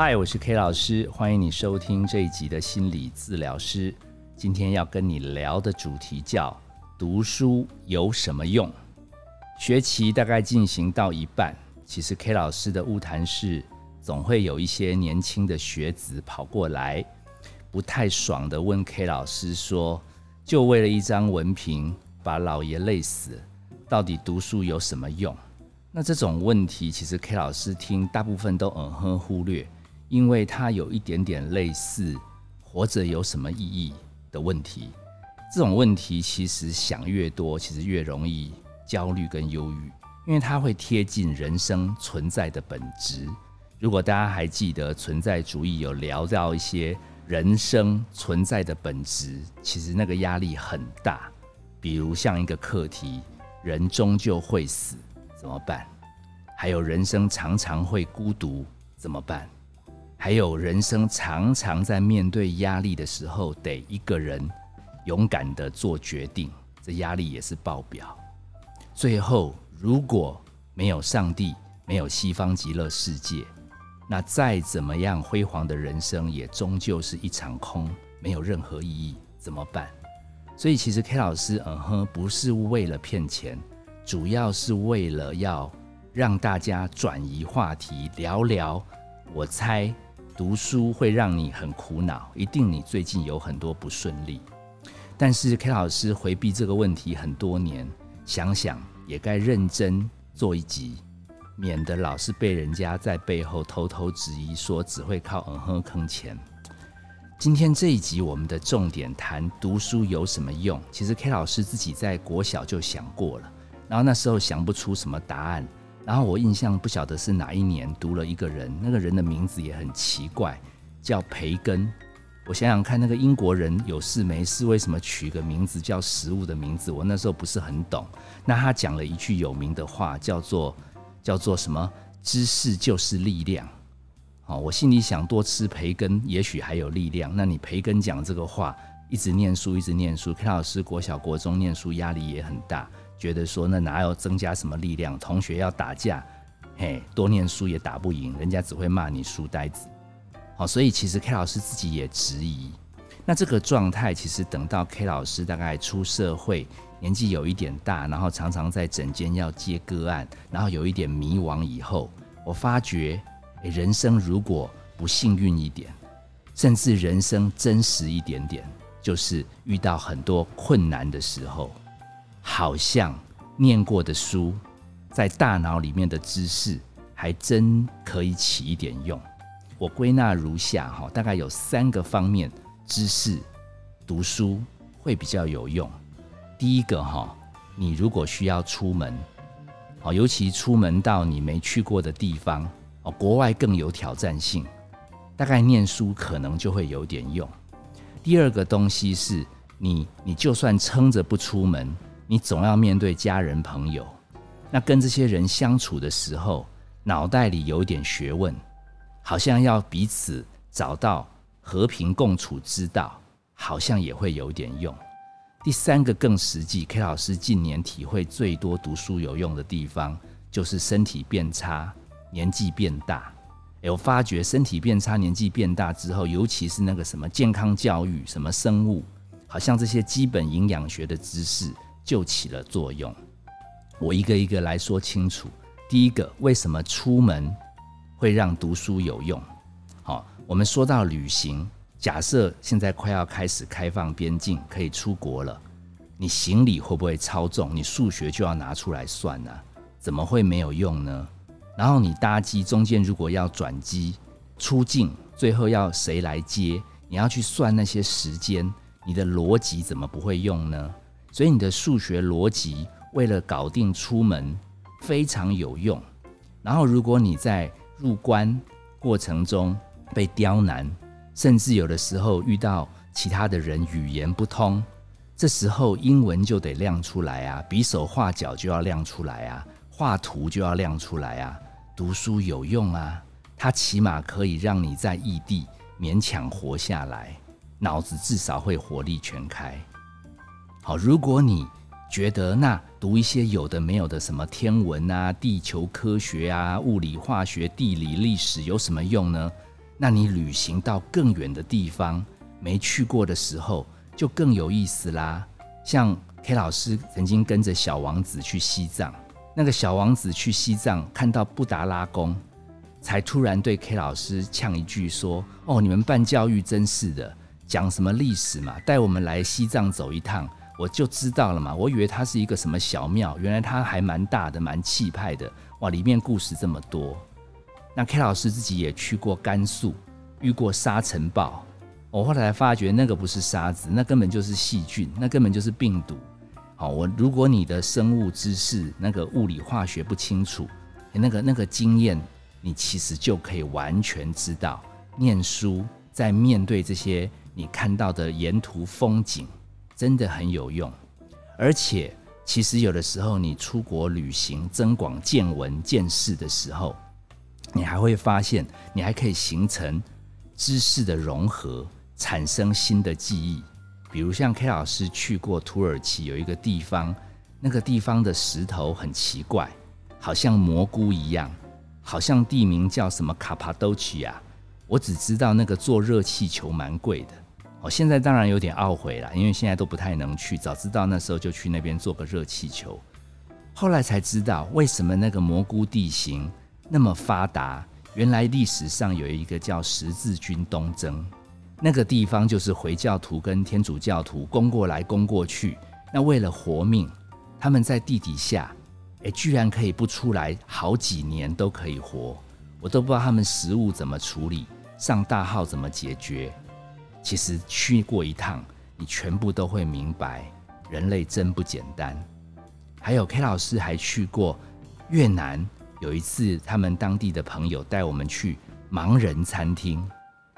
嗨，我是 K 老师，欢迎你收听这一集的心理治疗师。今天要跟你聊的主题叫“读书有什么用”。学期大概进行到一半，其实 K 老师的物谈室总会有一些年轻的学子跑过来，不太爽的问 K 老师说：“就为了一张文凭，把老爷累死，到底读书有什么用？”那这种问题，其实 K 老师听大部分都嗯哼忽略。因为它有一点点类似“活着有什么意义”的问题，这种问题其实想越多，其实越容易焦虑跟忧郁，因为它会贴近人生存在的本质。如果大家还记得存在主义有聊到一些人生存在的本质，其实那个压力很大。比如像一个课题，人终究会死，怎么办？还有人生常常会孤独，怎么办？还有人生常常在面对压力的时候，得一个人勇敢的做决定，这压力也是爆表。最后，如果没有上帝，没有西方极乐世界，那再怎么样辉煌的人生，也终究是一场空，没有任何意义。怎么办？所以，其实 K 老师，嗯哼，不是为了骗钱，主要是为了要让大家转移话题，聊聊。我猜。读书会让你很苦恼，一定你最近有很多不顺利。但是 K 老师回避这个问题很多年，想想也该认真做一集，免得老是被人家在背后偷偷质疑，说只会靠嗯哼坑钱。今天这一集我们的重点谈读书有什么用？其实 K 老师自己在国小就想过了，然后那时候想不出什么答案。然后我印象不晓得是哪一年读了一个人，那个人的名字也很奇怪，叫培根。我想想看，那个英国人有事没事，为什么取个名字叫食物的名字？我那时候不是很懂。那他讲了一句有名的话，叫做叫做什么？知识就是力量。好，我心里想，多吃培根，也许还有力量。那你培根讲这个话，一直念书，一直念书。K 老师国小国中念书压力也很大。觉得说那哪有增加什么力量？同学要打架，嘿，多念书也打不赢，人家只会骂你书呆子。好，所以其实 K 老师自己也质疑。那这个状态，其实等到 K 老师大概出社会，年纪有一点大，然后常常在诊间要接个案，然后有一点迷惘以后，我发觉，人生如果不幸运一点，甚至人生真实一点点，就是遇到很多困难的时候。好像念过的书，在大脑里面的知识，还真可以起一点用。我归纳如下哈，大概有三个方面，知识读书会比较有用。第一个哈，你如果需要出门，哦，尤其出门到你没去过的地方，哦，国外更有挑战性，大概念书可能就会有点用。第二个东西是你，你就算撑着不出门。你总要面对家人朋友，那跟这些人相处的时候，脑袋里有点学问，好像要彼此找到和平共处之道，好像也会有点用。第三个更实际，K 老师近年体会最多读书有用的地方，就是身体变差，年纪变大。哎，我发觉身体变差，年纪变大之后，尤其是那个什么健康教育、什么生物，好像这些基本营养学的知识。就起了作用。我一个一个来说清楚。第一个，为什么出门会让读书有用？好，我们说到旅行，假设现在快要开始开放边境，可以出国了，你行李会不会超重？你数学就要拿出来算呢？怎么会没有用呢？然后你搭机中间如果要转机出境，最后要谁来接？你要去算那些时间，你的逻辑怎么不会用呢？所以你的数学逻辑为了搞定出门非常有用。然后如果你在入关过程中被刁难，甚至有的时候遇到其他的人语言不通，这时候英文就得亮出来啊，比手画脚就要亮出来啊，画图就要亮出来啊。读书有用啊，它起码可以让你在异地勉强活下来，脑子至少会活力全开。好，如果你觉得那读一些有的没有的什么天文啊、地球科学啊、物理、化学、地理、历史有什么用呢？那你旅行到更远的地方，没去过的时候，就更有意思啦。像 K 老师曾经跟着小王子去西藏，那个小王子去西藏看到布达拉宫，才突然对 K 老师呛一句说：“哦，你们办教育真是的，讲什么历史嘛，带我们来西藏走一趟，我就知道了嘛。我以为它是一个什么小庙，原来它还蛮大的，蛮气派的。哇，里面故事这么多。”那 K 老师自己也去过甘肃，遇过沙尘暴。我后来发觉那个不是沙子，那根本就是细菌，那根本就是病毒。好，我如果你的生物知识、那个物理化学不清楚，那个那个经验，你其实就可以完全知道，念书在面对这些你看到的沿途风景，真的很有用。而且，其实有的时候你出国旅行、增广见闻、见识的时候，你还会发现，你还可以形成知识的融合，产生新的记忆。比如像 K 老师去过土耳其，有一个地方，那个地方的石头很奇怪，好像蘑菇一样，好像地名叫什么卡帕多奇亚。我只知道那个坐热气球蛮贵的。哦，现在当然有点懊悔了，因为现在都不太能去。早知道那时候就去那边做个热气球。后来才知道为什么那个蘑菇地形。那么发达，原来历史上有一个叫十字军东征，那个地方就是回教徒跟天主教徒攻过来攻过去。那为了活命，他们在地底下，哎，居然可以不出来好几年都可以活。我都不知道他们食物怎么处理，上大号怎么解决。其实去过一趟，你全部都会明白，人类真不简单。还有 K 老师还去过越南。有一次，他们当地的朋友带我们去盲人餐厅。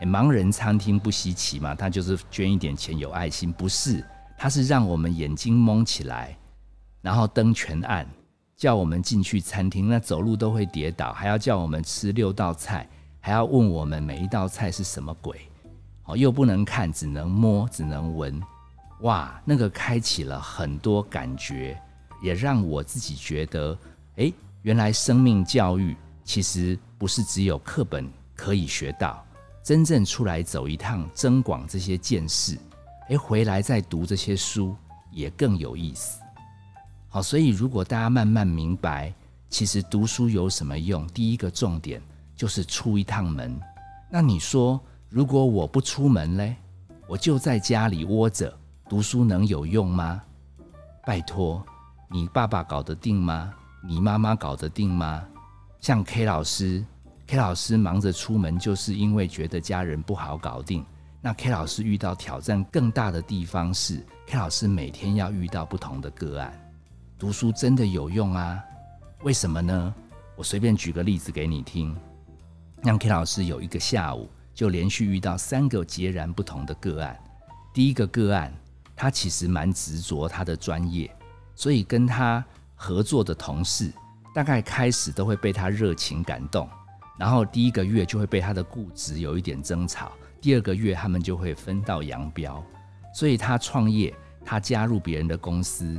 盲人餐厅不稀奇嘛，他就是捐一点钱，有爱心。不是，他是让我们眼睛蒙起来，然后灯全暗，叫我们进去餐厅。那走路都会跌倒，还要叫我们吃六道菜，还要问我们每一道菜是什么鬼。哦，又不能看，只能摸，只能闻。哇，那个开启了很多感觉，也让我自己觉得，哎。原来生命教育其实不是只有课本可以学到，真正出来走一趟，增广这些见识，诶，回来再读这些书也更有意思。好，所以如果大家慢慢明白，其实读书有什么用？第一个重点就是出一趟门。那你说，如果我不出门嘞，我就在家里窝着读书，能有用吗？拜托，你爸爸搞得定吗？你妈妈搞得定吗？像 K 老师，K 老师忙着出门，就是因为觉得家人不好搞定。那 K 老师遇到挑战更大的地方是，K 老师每天要遇到不同的个案。读书真的有用啊？为什么呢？我随便举个例子给你听。让 K 老师有一个下午，就连续遇到三个截然不同的个案。第一个个案，他其实蛮执着他的专业，所以跟他。合作的同事大概开始都会被他热情感动，然后第一个月就会被他的固执有一点争吵，第二个月他们就会分道扬镳。所以他创业，他加入别人的公司，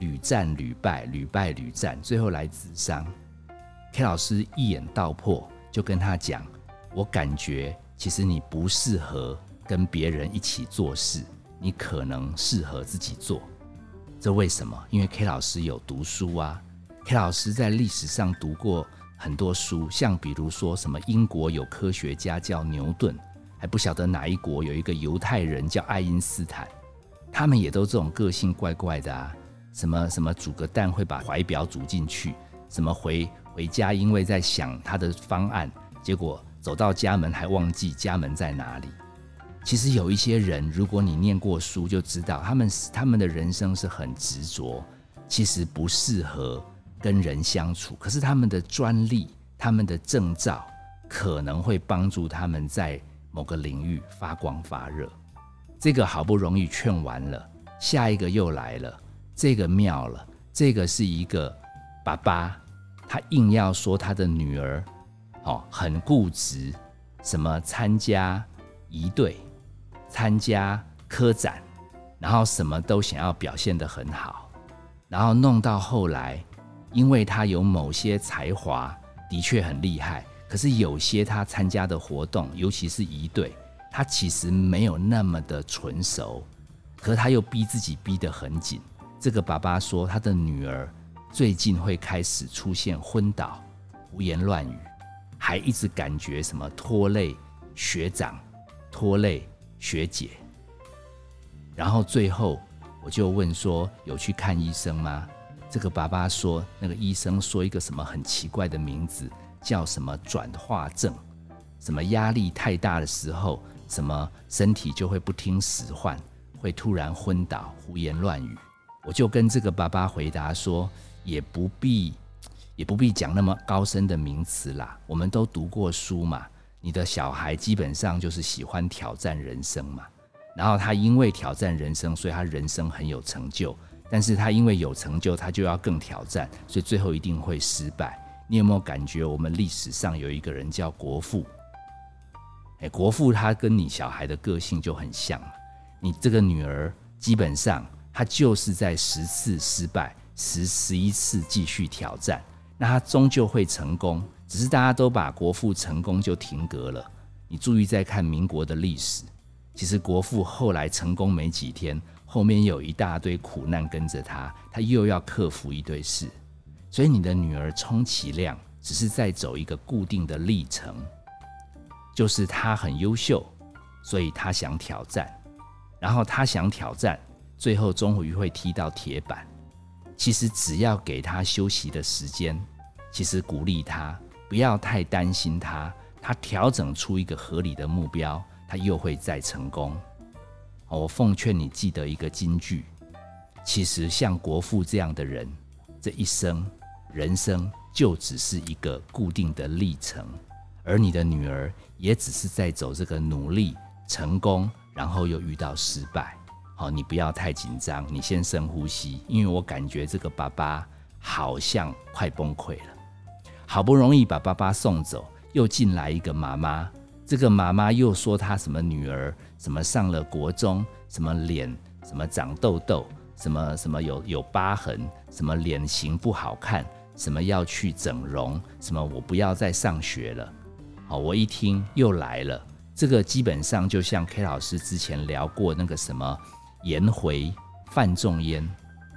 屡战屡败，屡败屡战，最后来自伤。K 老师一眼道破，就跟他讲：“我感觉其实你不适合跟别人一起做事，你可能适合自己做。”这为什么？因为 K 老师有读书啊，K 老师在历史上读过很多书，像比如说什么英国有科学家叫牛顿，还不晓得哪一国有一个犹太人叫爱因斯坦，他们也都这种个性怪怪的啊，什么什么煮个蛋会把怀表煮进去，什么回回家因为在想他的方案，结果走到家门还忘记家门在哪里。其实有一些人，如果你念过书，就知道他们他们的人生是很执着，其实不适合跟人相处。可是他们的专利、他们的证照，可能会帮助他们在某个领域发光发热。这个好不容易劝完了，下一个又来了，这个妙了。这个是一个爸爸，他硬要说他的女儿，哦，很固执，什么参加一队。参加科展，然后什么都想要表现得很好，然后弄到后来，因为他有某些才华，的确很厉害，可是有些他参加的活动，尤其是一队，他其实没有那么的纯熟，可他又逼自己逼得很紧。这个爸爸说，他的女儿最近会开始出现昏倒、胡言乱语，还一直感觉什么拖累学长、拖累学姐。然后最后我就问说，有去看医生吗？这个爸爸说，那个医生说一个什么很奇怪的名字。叫什么转化症？什么压力太大的时候，什么身体就会不听使唤，会突然昏倒、胡言乱语。我就跟这个爸爸回答说，也不必，也不必讲那么高深的名词啦。我们都读过书嘛。你的小孩基本上就是喜欢挑战人生嘛。然后他因为挑战人生，所以他人生很有成就。但是他因为有成就，他就要更挑战，所以最后一定会失败。你有没有感觉我们历史上有一个人叫国父？哎，国父他跟你小孩的个性就很像。你这个女儿基本上她就是在十次失败，十十一次继续挑战，那他终究会成功。只是大家都把国父成功就停格了。你注意再看民国的历史，其实国父后来成功没几天，后面有一大堆苦难跟着他，他又要克服一堆事。所以你的女儿充其量只是在走一个固定的历程，就是她很优秀，所以她想挑战，然后她想挑战，最后终于会踢到铁板。其实只要给他休息的时间，其实鼓励他，不要太担心他，他调整出一个合理的目标，他又会再成功。我奉劝你记得一个金句：其实像国父这样的人，这一生。人生就只是一个固定的历程，而你的女儿也只是在走这个努力、成功，然后又遇到失败。好，你不要太紧张，你先深呼吸，因为我感觉这个爸爸好像快崩溃了。好不容易把爸爸送走，又进来一个妈妈，这个妈妈又说她什么女儿什么上了国中，什么脸什么长痘痘，什么什么有有疤痕，什么脸型不好看。什么要去整容？什么我不要再上学了？好，我一听又来了。这个基本上就像 K 老师之前聊过那个什么颜回、范仲淹，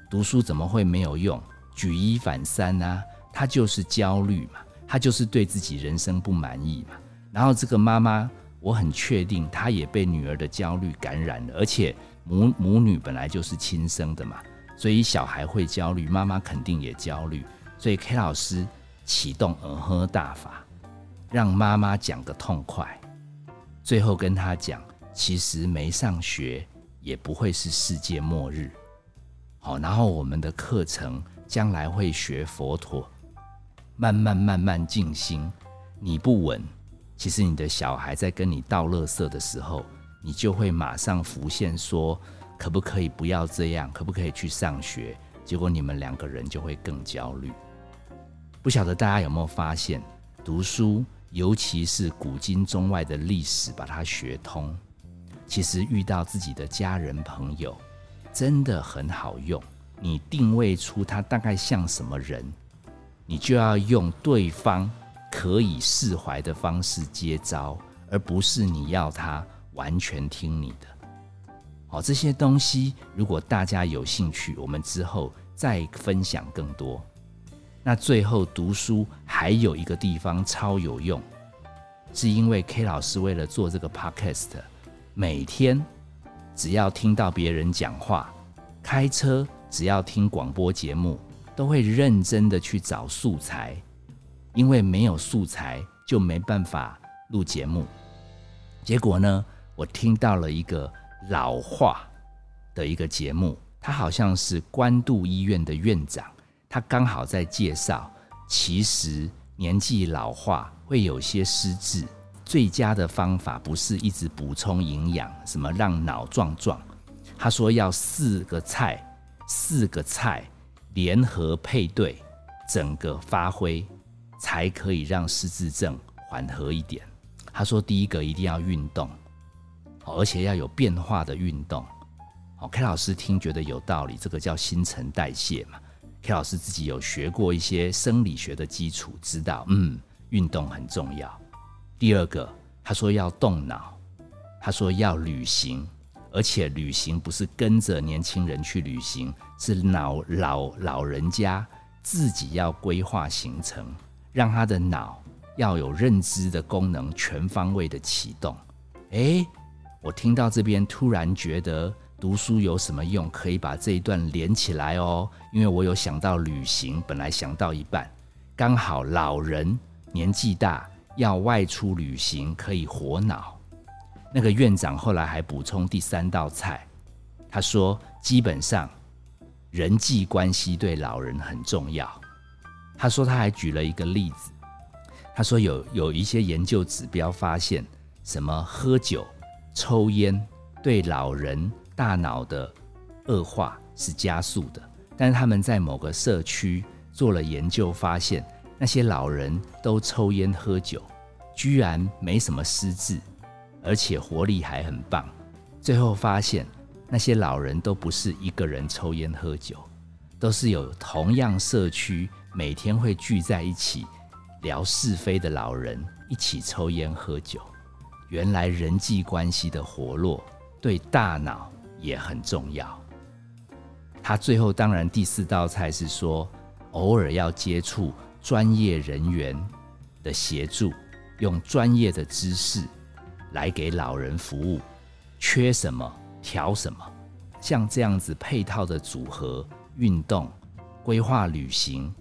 读书怎么会没有用？举一反三啊，他就是焦虑嘛，他就是对自己人生不满意嘛。然后这个妈妈，我很确定她也被女儿的焦虑感染了，而且母母女本来就是亲生的嘛，所以小孩会焦虑，妈妈肯定也焦虑。所以 K 老师启动尔呵大法，让妈妈讲个痛快，最后跟他讲，其实没上学也不会是世界末日。好，然后我们的课程将来会学佛陀，慢慢慢慢静心。你不稳，其实你的小孩在跟你倒垃圾的时候，你就会马上浮现说，可不可以不要这样？可不可以去上学？结果你们两个人就会更焦虑。不晓得大家有没有发现，读书，尤其是古今中外的历史，把它学通，其实遇到自己的家人朋友，真的很好用。你定位出他大概像什么人，你就要用对方可以释怀的方式接招，而不是你要他完全听你的。好，这些东西如果大家有兴趣，我们之后再分享更多。那最后读书还有一个地方超有用，是因为 K 老师为了做这个 Podcast，每天只要听到别人讲话，开车只要听广播节目，都会认真的去找素材，因为没有素材就没办法录节目。结果呢，我听到了一个老化的一个节目，他好像是关渡医院的院长。他刚好在介绍，其实年纪老化会有些失智，最佳的方法不是一直补充营养，什么让脑壮壮。他说要四个菜，四个菜联合配对，整个发挥才可以让失智症缓和一点。他说第一个一定要运动，而且要有变化的运动。好，K 老师听觉得有道理，这个叫新陈代谢嘛。K 老师自己有学过一些生理学的基础，知道，嗯，运动很重要。第二个，他说要动脑，他说要旅行，而且旅行不是跟着年轻人去旅行，是老老老人家自己要规划行程，让他的脑要有认知的功能全方位的启动。诶，我听到这边突然觉得读书有什么用？可以把这一段连起来哦，因为我有想到旅行，本来想到一半，刚好老人年纪大。要外出旅行可以活脑，那个院长后来还补充第三道菜，他说基本上人际关系对老人很重要。他说他还举了一个例子，他说有有一些研究指标发现，什么喝酒、抽烟对老人大脑的恶化是加速的，但是他们在某个社区做了研究发现。那些老人都抽烟喝酒，居然没什么失智，而且活力还很棒。最后发现，那些老人都不是一个人抽烟喝酒，都是有同样社区每天会聚在一起聊是非的老人一起抽烟喝酒。原来人际关系的活络对大脑也很重要。他最后当然第四道菜是说，偶尔要接触。专业人员的协助，用专业的知识来给老人服务，缺什么调什么，像这样子配套的组合运动、规划旅行，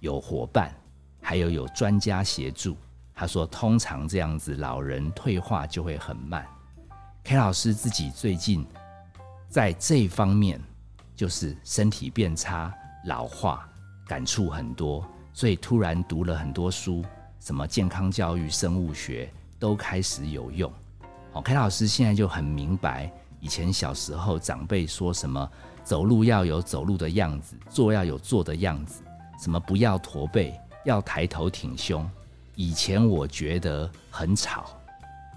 有伙伴，还有有专家协助。他说，通常这样子老人退化就会很慢。K 老师自己最近在这方面，就是身体变差、老化，感触很多。所以突然读了很多书，什么健康教育、生物学都开始有用。哦，K 老师现在就很明白，以前小时候长辈说什么走路要有走路的样子，坐要有坐的样子，什么不要驼背，要抬头挺胸。以前我觉得很吵，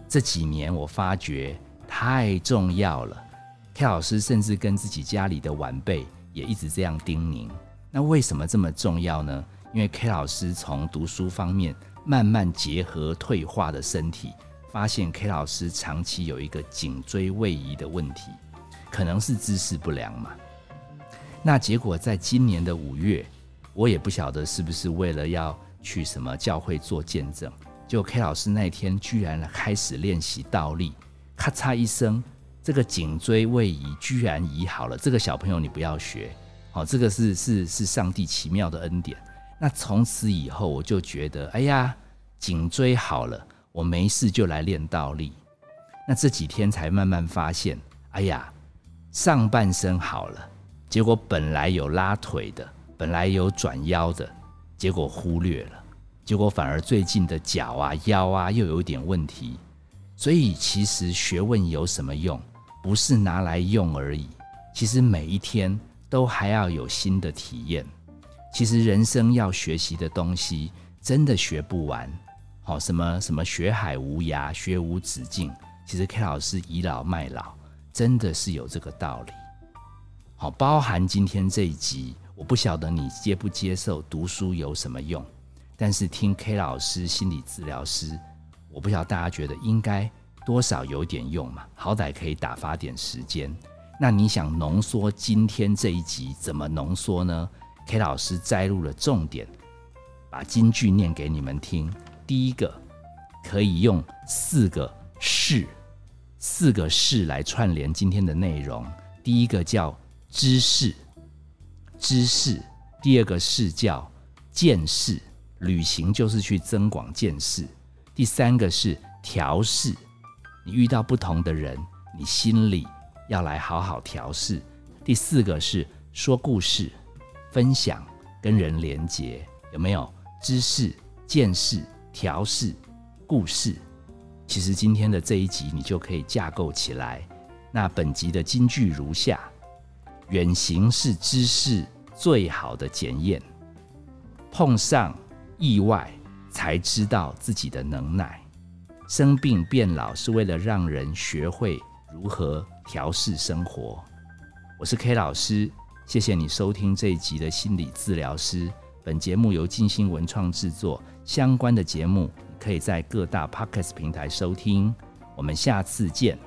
这几年我发觉太重要了。K 老师甚至跟自己家里的晚辈也一直这样叮咛。那为什么这么重要呢？因为 K 老师从读书方面慢慢结合退化的身体，发现 K 老师长期有一个颈椎位移的问题，可能是姿势不良嘛。那结果在今年的五月，我也不晓得是不是为了要去什么教会做见证，就 K 老师那天居然开始练习倒立，咔嚓一声，这个颈椎位移居然移好了。这个小朋友你不要学，好，这个是是是上帝奇妙的恩典。那从此以后，我就觉得，哎呀，颈椎好了，我没事就来练倒立。那这几天才慢慢发现，哎呀，上半身好了，结果本来有拉腿的，本来有转腰的，结果忽略了，结果反而最近的脚啊、腰啊又有点问题。所以其实学问有什么用？不是拿来用而已，其实每一天都还要有新的体验。其实人生要学习的东西真的学不完，好什么什么学海无涯，学无止境。其实 K 老师倚老卖老，真的是有这个道理。好，包含今天这一集，我不晓得你接不接受读书有什么用，但是听 K 老师心理治疗师，我不晓得大家觉得应该多少有点用嘛，好歹可以打发点时间。那你想浓缩今天这一集，怎么浓缩呢？K 老师摘录了重点，把金句念给你们听。第一个可以用四个“是”，四个“是”来串联今天的内容。第一个叫知识，知识；第二个是叫见识，旅行就是去增广见识。第三个是调试，你遇到不同的人，你心里要来好好调试。第四个是说故事。分享跟人连接有没有知识、见识、调试、故事？其实今天的这一集你就可以架构起来。那本集的金句如下：远行是知识最好的检验，碰上意外才知道自己的能耐。生病变老是为了让人学会如何调试生活。我是 K 老师。谢谢你收听这一集的心理治疗师。本节目由静心文创制作，相关的节目可以在各大 Podcast 平台收听。我们下次见。